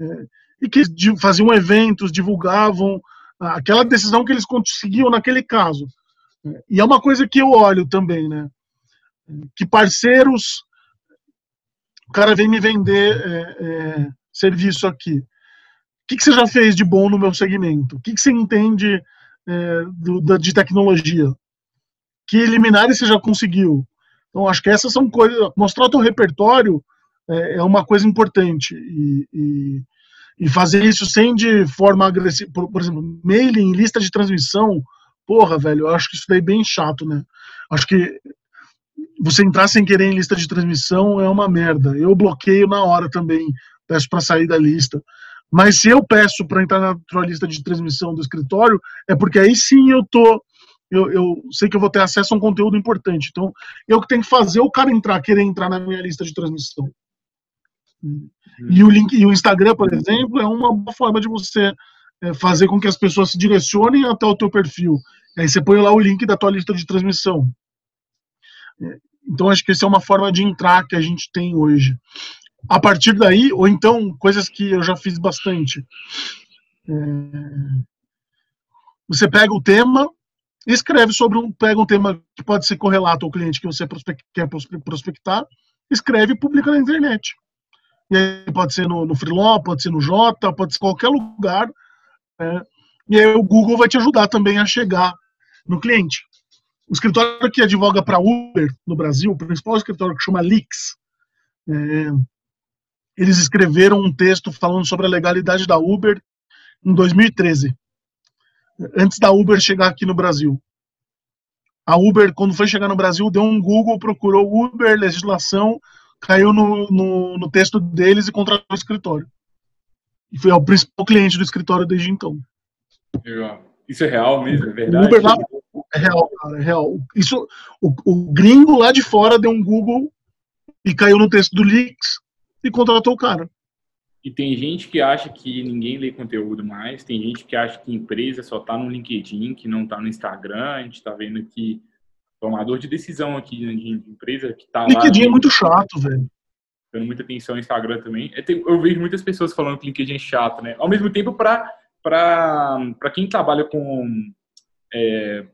é, e que faziam eventos, divulgavam aquela decisão que eles conseguiam naquele caso. E é uma coisa que eu olho também, né? Que parceiros, o cara vem me vender é, é, serviço aqui. O que, que, você já fez de bom no meu segmento? O que, que você entende é, do, da, de tecnologia? Que eliminares você já conseguiu? Então, acho que essas são coisas. Mostrar o teu repertório é, é uma coisa importante. E, e, e fazer isso sem de forma agressiva, por, por, exemplo, mailing, lista de transmissão, porra, velho, eu acho que isso daí é bem chato, né? Acho que você entrar sem querer em lista de transmissão é uma merda. Eu bloqueio na hora também, peço para sair da lista. Mas se eu peço para entrar na tua lista de transmissão do escritório, é porque aí sim eu tô eu, eu, sei que eu vou ter acesso a um conteúdo importante. Então, eu que tenho que fazer o cara entrar, querer entrar na minha lista de transmissão. E o link e o Instagram, por exemplo, é uma boa forma de você é, fazer com que as pessoas se direcionem até o teu perfil. Aí você põe lá o link da tua lista de transmissão. É, então acho que essa é uma forma de entrar que a gente tem hoje. A partir daí, ou então coisas que eu já fiz bastante. É, você pega o tema, escreve sobre um, pega um tema que pode ser correlato ao cliente que você quer prospectar, escreve e publica na internet. E aí pode ser no, no Freeló, pode ser no Jota, pode ser qualquer lugar. Né? E aí o Google vai te ajudar também a chegar no cliente. O escritório que advoga para Uber no Brasil, o principal escritório que chama Leaks, é, eles escreveram um texto falando sobre a legalidade da Uber em 2013, antes da Uber chegar aqui no Brasil. A Uber, quando foi chegar no Brasil, deu um Google, procurou Uber, legislação, caiu no, no, no texto deles e contratou o escritório. E foi o principal cliente do escritório desde então. Isso é real mesmo, é verdade? O Uber lá, é real, cara, é real. Isso, o, o gringo lá de fora deu um Google e caiu no texto do Leaks e contratou o cara. E tem gente que acha que ninguém lê conteúdo mais, tem gente que acha que empresa só está no LinkedIn, que não está no Instagram. A gente está vendo que tomador de decisão aqui de empresa que tá LinkedIn lá. é muito chato, velho. dando muita atenção no Instagram também. É, eu vejo muitas pessoas falando que LinkedIn é chato, né? Ao mesmo tempo, para quem trabalha com é,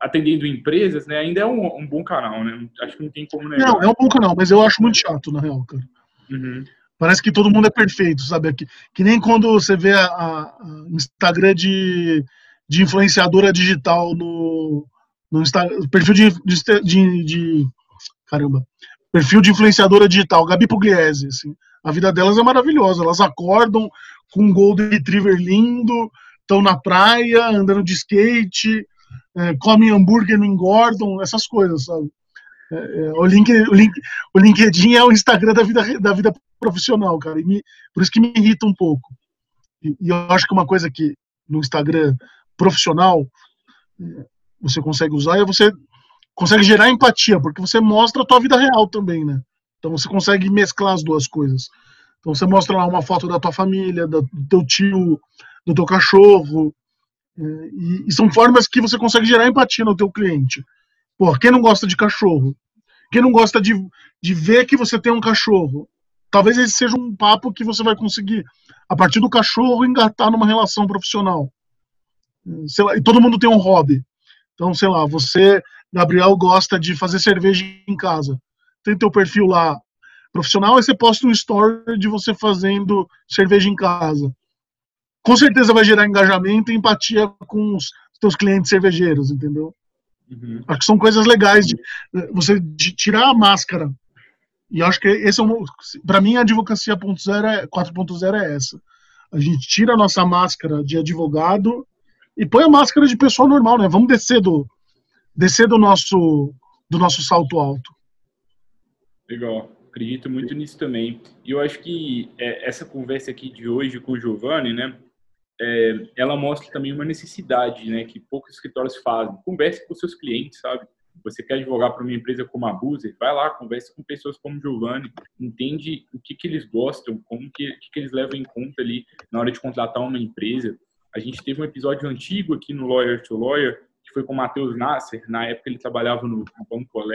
atendendo empresas, né, ainda é um, um, bom canal, né? Acho que não tem como negar. Não, é um bom canal, mas eu acho muito chato, na real, cara. Uhum. Parece que todo mundo é perfeito, sabe? Que, que nem quando você vê a, a Instagram de, de influenciadora digital no, no Instagram, perfil de, de, de, de, caramba, perfil de influenciadora digital, Gabi Pugliese, assim. A vida delas é maravilhosa, elas acordam com um golden retriever lindo, estão na praia, andando de skate, é, comem hambúrguer, não engordam, essas coisas, sabe? É, é, o, link, o, link, o LinkedIn é o Instagram da vida, da vida profissional, cara. Me, por isso que me irrita um pouco. E, e, eu acho que uma coisa que no Instagram profissional você consegue usar é você consegue gerar empatia, porque você mostra a tua vida real também, né? Então você consegue mesclar as duas coisas. Então você mostra lá uma foto da tua família, do teu tio, do teu cachorro, é, e, e, são formas que você consegue gerar empatia no teu cliente. Pô, quem não gosta de cachorro? Quem não gosta de, de ver que você tem um cachorro? Talvez esse seja um papo que você vai conseguir, a partir do cachorro, engatar numa relação profissional. Lá, e todo mundo tem um hobby. Então, sei lá, você, Gabriel, gosta de fazer cerveja em casa. Tem teu perfil lá profissional, aí você posta um story de você fazendo cerveja em casa. Com certeza vai gerar engajamento e empatia com os teus clientes cervejeiros, entendeu? Uhum. Acho que são coisas legais de você de tirar a máscara. E acho que esse é um, para mim a advocacia 4.0 é, é essa. A gente tira a nossa máscara de advogado e põe a máscara de pessoa normal, né? Vamos descer do descer do nosso do nosso salto alto. Legal. Acredito muito nisso também. E eu acho que é, essa conversa aqui de hoje com o Giovanni, né? é, ela mostra também uma necessidade, né, que poucos escritórios fazem. Converse com seus clientes, sabe? Você quer advogar para uma empresa como a Buzer, vai lá, converse com pessoas como Giovanni, entende o que, que eles gostam, como que, que, que eles levam em conta ali na hora de contratar uma empresa. A gente teve um episódio antigo aqui no Lawyer to Lawyer, que foi com o Matheus Nasser, na época ele trabalhava no, no Banco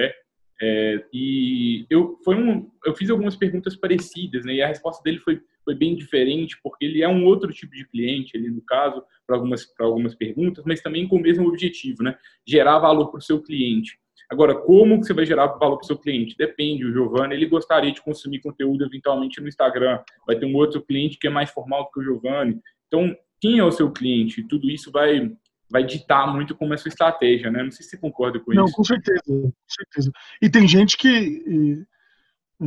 é, e eu, foi um, eu fiz algumas perguntas parecidas, né, e a resposta dele foi foi bem diferente, porque ele é um outro tipo de cliente, ali no caso, para algumas, algumas perguntas, mas também com o mesmo objetivo, né? Gerar valor para o seu cliente. Agora, como você vai gerar valor para o seu cliente? Depende. O Giovanni, ele gostaria de consumir conteúdo eventualmente no Instagram. Vai ter um outro cliente que é mais formal do que o Giovanni. Então, quem é o seu cliente? Tudo isso vai vai ditar muito como é a sua estratégia, né? Não sei se você concorda com Não, isso. Não, com certeza, com certeza. E tem gente que é,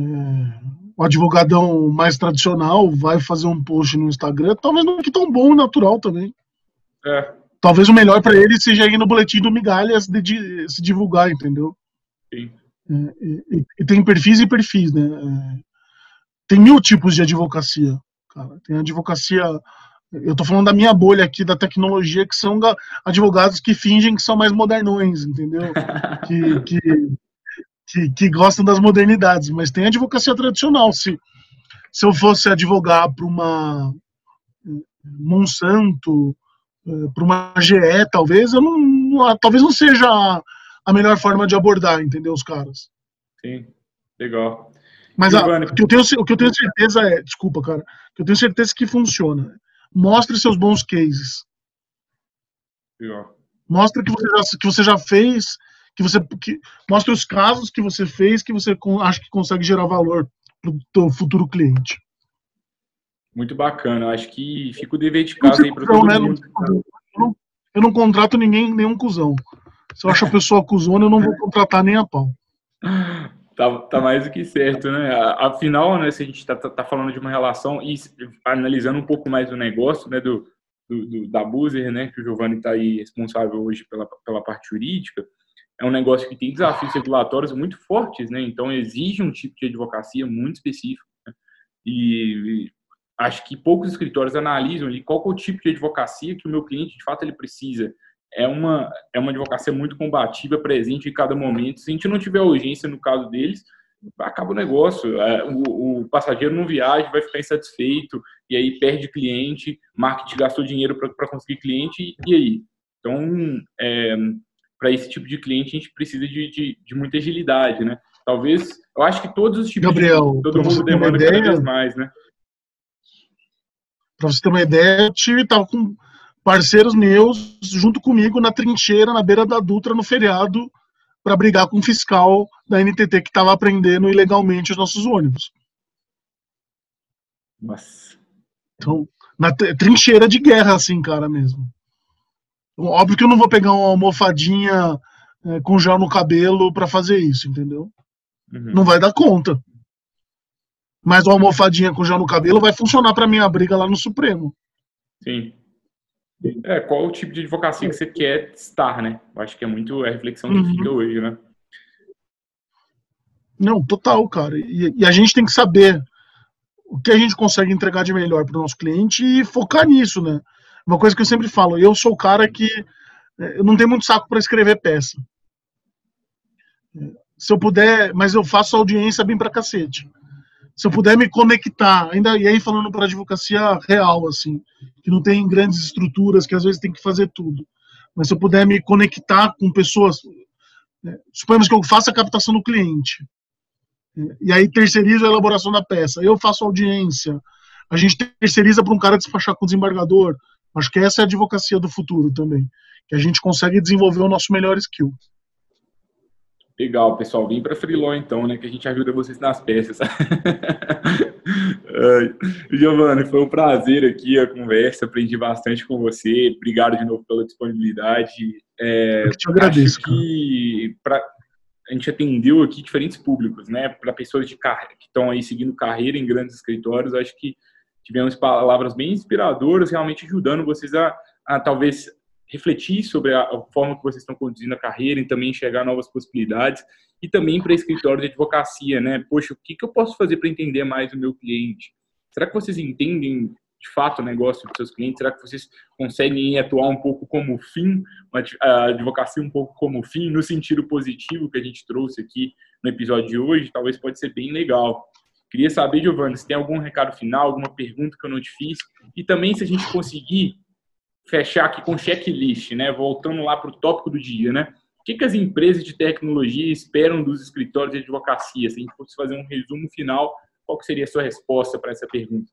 o advogadão mais tradicional vai fazer um post no Instagram, talvez não fique tão bom e natural também. É. Talvez o melhor para ele seja ir no boletim do Migalhas de, de, se divulgar, entendeu? Sim. É, e, e, tem perfis e perfis, né? É, tem mil tipos de advocacia, cara. Tem advocacia. Eu tô falando da minha bolha aqui da tecnologia, que são advogados que fingem que são mais modernões, entendeu? *laughs* que, que que, que gostam das modernidades, mas tem advocacia tradicional. Se, se eu fosse advogar para uma Monsanto, eh, para uma GE, talvez, eu não, talvez não seja a, a melhor forma de abordar, entendeu, os caras. Sim, legal. Mas ah, o, que eu tenho, o que eu tenho certeza é, desculpa, cara, que eu tenho certeza que funciona. Mostre seus bons cases. Legal. Mostre que você já, que você já fez que você que mostre os casos que você fez que você acha que consegue gerar valor para o teu futuro cliente. Muito bacana. Acho que fica o dever de casa aí para todo né? mundo. Eu não, eu não contrato ninguém, nenhum cuzão. Se eu acho a pessoa cuzona, eu não vou contratar nem a pau. *laughs* Tá, tá mais do que certo, né? Afinal, né, se a gente tá, tá, tá falando de uma relação e analisando um pouco mais o negócio, né, do, do, do da Buzer, né, que o Giovanni está aí responsável hoje pela, pela parte jurídica, é um negócio que tem desafios regulatórios muito fortes, né? Então exige um tipo de advocacia muito específico. Né? E, e, acho que poucos escritórios analisam ali qual é o tipo de advocacia que o meu cliente de fato ele precisa. É uma é uma advocacia muito combativa, presente em cada momento. Se a gente não tiver urgência no caso deles, acaba o negócio. É, o, o passageiro não viaja, vai ficar insatisfeito e aí perde cliente, marketing gastou dinheiro para conseguir cliente e aí. Então, é, para esse tipo de cliente a gente precisa de, de, de, muita agilidade, né? Talvez, eu acho que todos os tipos Gabriel, de todo mundo demanda ideia, cada vez mais, né? Para você ter uma ideia, eu tive, tava com parceiros meus junto comigo na trincheira, na beira da Dutra, no feriado, para brigar com o fiscal da NTT que estava aprendendo ilegalmente os nossos ônibus. Nossa. Então, na trincheira de guerra, assim, cara, mesmo. Óbvio que eu não vou pegar uma almofadinha é, com gel no cabelo para fazer isso, entendeu? Uhum. Não vai dar conta. Mas uma almofadinha com gel no cabelo vai funcionar para minha briga lá no Supremo. Sim. É, qual o tipo de advocacia que você quer estar, né? Eu acho que é muito a reflexão que uhum. fica hoje, né? Não, total, cara. E, e, a gente tem que saber o que a gente consegue entregar de melhor para o nosso cliente e focar nisso, né? Uma coisa que eu sempre falo, eu sou o cara que é, eu não tenho muito saco para escrever peça. Se eu puder, mas eu faço audiência bem pra cacete. Se eu puder me conectar, ainda e aí falando para advocacia real assim, que não tem grandes estruturas, que às vezes tem que fazer tudo. Mas se eu puder me conectar com pessoas, é, suponhamos que eu faça a captação do cliente, e aí terceirizo a elaboração da peça. Eu faço audiência. A gente terceiriza para um cara despachar com o desembargador. Acho que essa é a advocacia do futuro também. Que a gente consegue desenvolver o nosso melhor skill. Legal, pessoal. Vem para Freelon então, né? Que a gente ajuda vocês nas peças. *laughs* Giovanni, foi um prazer aqui a conversa. Aprendi bastante com você. Obrigado de novo pela disponibilidade. É, Eu te agradeço. Que pra, a gente atendeu aqui diferentes públicos, né? Para pessoas de carreira, que estão aí seguindo carreira em grandes escritórios, acho que tivemos palavras bem inspiradoras, realmente ajudando vocês a, a talvez refletir sobre a, forma que vocês estão conduzindo a carreira e também enxergar novas possibilidades e também para escritório de advocacia, né? Poxa, o que, que eu posso fazer para entender mais o meu cliente? Será que vocês entendem de fato o negócio dos seus clientes? Será que vocês conseguem atuar um pouco como fim, a advocacia um pouco como fim, no sentido positivo que a gente trouxe aqui no episódio de hoje? Talvez pode ser bem legal. Queria saber, Giovanni, se tem algum recado final, alguma pergunta que eu não te fiz, e também se a gente conseguir fechar aqui com checklist, né? Voltando lá para o tópico do dia, né? O que, que as empresas de tecnologia esperam dos escritórios de advocacia? Se a gente fosse fazer um resumo final, qual seria a sua resposta para essa pergunta?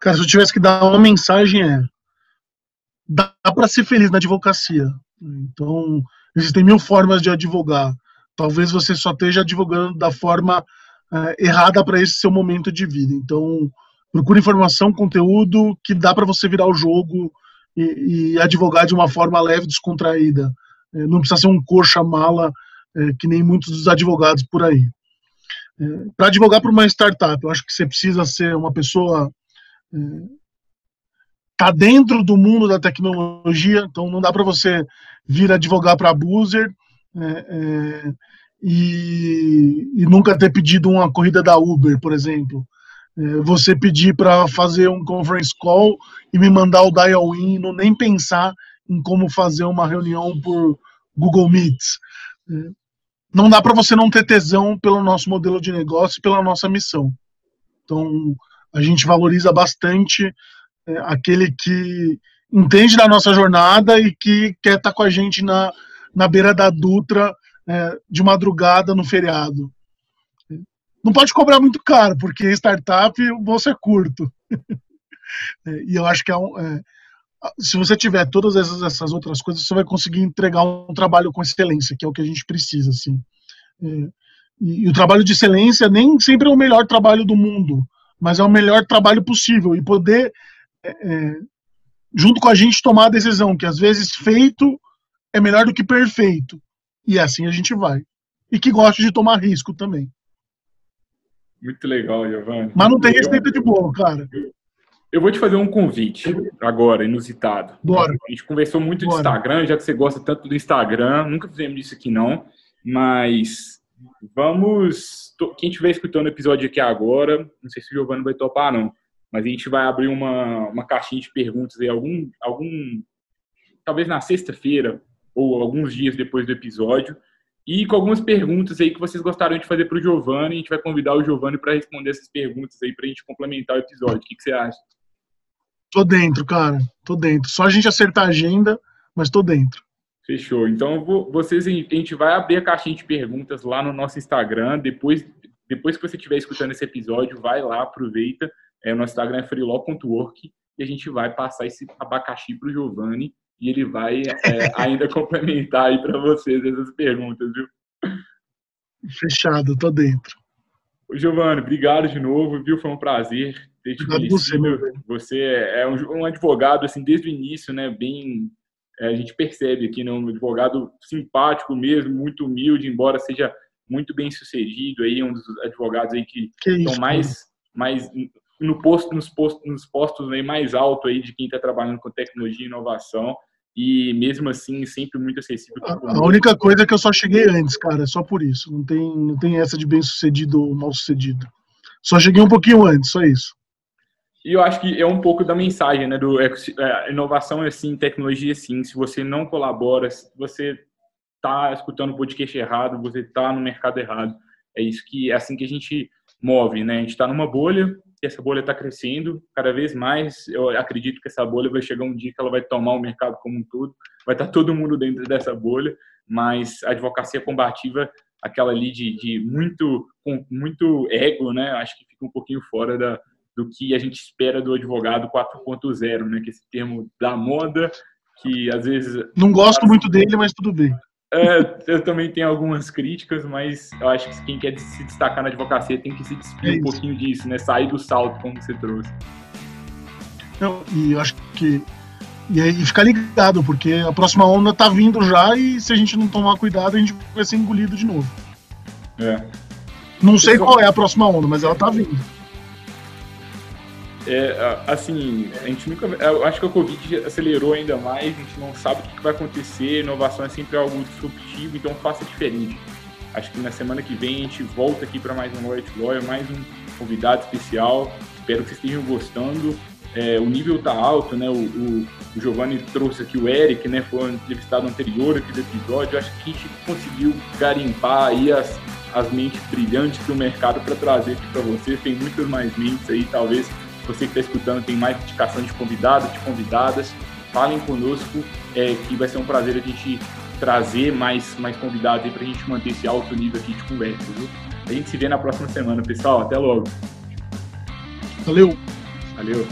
Cara, se eu tivesse que dar uma mensagem é dá para ser feliz na advocacia. Então, existem mil formas de advogar. Talvez você só esteja advogando da forma é, errada para esse seu momento de vida. Então, procure informação, conteúdo que dá para você virar o jogo e, e, advogar de uma forma leve, descontraída. É, não precisa ser um coxa-mala, é, que nem muitos dos advogados por aí. É, para advogar para uma startup, eu acho que você precisa ser uma pessoa está dentro do mundo da tecnologia, então não dá para você vir advogar para abuser é, é, e, e, nunca ter pedido uma corrida da Uber, por exemplo. É, você pedir para fazer um conference call e me mandar o dial-in, não nem pensar em como fazer uma reunião por Google Meets. É, não dá para você não ter tesão pelo nosso modelo de negócio e pela nossa missão. Então, a gente valoriza bastante é, aquele que entende da nossa jornada e que quer estar tá com a gente na, na beira da Dutra de madrugada no feriado. Não pode cobrar muito caro, porque startup o bolso é curto. *laughs* é, e eu acho que é um, é, se você tiver todas essas, essas, outras coisas, você vai conseguir entregar um trabalho com excelência, que é o que a gente precisa. Assim. É, e, e o trabalho de excelência nem sempre é o melhor trabalho do mundo, mas é o melhor trabalho possível e poder, é, é, junto com a gente, tomar a decisão que às vezes feito é melhor do que perfeito. E assim a gente vai. E que gosta de tomar risco também. Muito legal, Giovanni. Mas não tem receita de bolo, cara. Eu vou te fazer um convite agora, inusitado. Bora. A gente conversou muito Bora. de Instagram, já que você gosta tanto do Instagram. Nunca fizemos isso aqui, não. Mas Vamos. Quem estiver escutando o episódio aqui agora, não sei se o Giovanni vai topar, não. Mas a gente vai abrir uma, uma caixinha de perguntas aí, algum, algum. Talvez na sexta-feira, ou alguns dias depois do episódio. E com algumas perguntas aí que vocês gostariam de fazer para o Giovanni. A gente vai convidar o Giovanni para responder essas perguntas aí para a gente complementar o episódio. O que, que você acha? Tô dentro, cara. Tô dentro. Só a gente acertar a agenda, mas tô dentro. Fechou. Então, vocês, a gente vai abrir a caixinha de perguntas lá no nosso Instagram. Depois, depois que você estiver escutando esse episódio, vai lá, aproveita. É, o nosso Instagram é freelaw.work e a gente vai passar esse abacaxi para o Giovanni e ele vai é, ainda *laughs* complementar aí para vocês essas perguntas, viu? Fechado, tô dentro. Giovanni, obrigado de novo, viu? Foi um prazer ter te conhecido. Você, você é um, um, advogado, assim, desde o início, né? Bem, é, a gente percebe aqui, né? Um advogado simpático mesmo, muito humilde, embora seja muito bem sucedido aí, um dos advogados aí que, que estão mais, mais no posto, nos postos, nos postos aí mais alto aí de quem está trabalhando com tecnologia e inovação e mesmo assim sempre muito acessível. A, a, única coisa é que eu só cheguei antes, cara, é só por isso. Não tem, não tem essa de bem sucedido ou mal sucedido. Só cheguei um pouquinho antes, só isso. E eu acho que é um pouco da mensagem, né? Do é, inovação é sim, tecnologia é sim. Se você não colabora, se você está escutando o podcast errado, você está no mercado errado. É isso que é assim que a gente move, né? A gente está numa bolha, que essa bolha está crescendo cada vez mais. Eu acredito que essa bolha vai chegar um dia que ela vai tomar o mercado como um todo, vai estar tá todo mundo dentro dessa bolha, mas a advocacia combativa, aquela ali de, de muito, com muito ego, né? Acho que fica um pouquinho fora da, do que a gente espera do advogado 4.0, né? Que esse termo da moda, que às vezes. Não gosto muito dele, mas tudo bem. É, eu também tenho algumas críticas, mas eu acho que quem quer se destacar na advocacia tem que se despir é um pouquinho disso, né? Sair do salto, como você trouxe. Não, e eu acho que. E, aí, ficar ligado, porque a próxima onda tá vindo já e se a gente não tomar cuidado, a gente vai ser engolido de novo. É. Não sei qual é a próxima onda, mas ela tá vindo é, assim, a gente nunca. Eu acho que a Covid acelerou ainda mais, a gente não sabe o que vai acontecer, inovação é sempre algo disruptivo, então faça diferente. Acho que na semana que vem a gente volta aqui para mais um to Lawyer, mais um convidado especial. Espero que vocês estejam gostando. É, o nível tá alto, né? O, o, o, Giovanni trouxe aqui o Eric, né? Foi um entrevistado anterior aqui do episódio. Acho que a gente conseguiu garimpar aí as, as mentes brilhantes do mercado para trazer aqui para vocês. Tem muitas mais mentes aí, talvez você que está escutando tem mais indicação de convidados, de convidadas, falem conosco, é, que vai ser um prazer a gente trazer mais, mais convidados para a gente manter esse alto nível aqui de conversa. Viu? A gente se vê na próxima semana, pessoal. Até logo. Valeu. Valeu.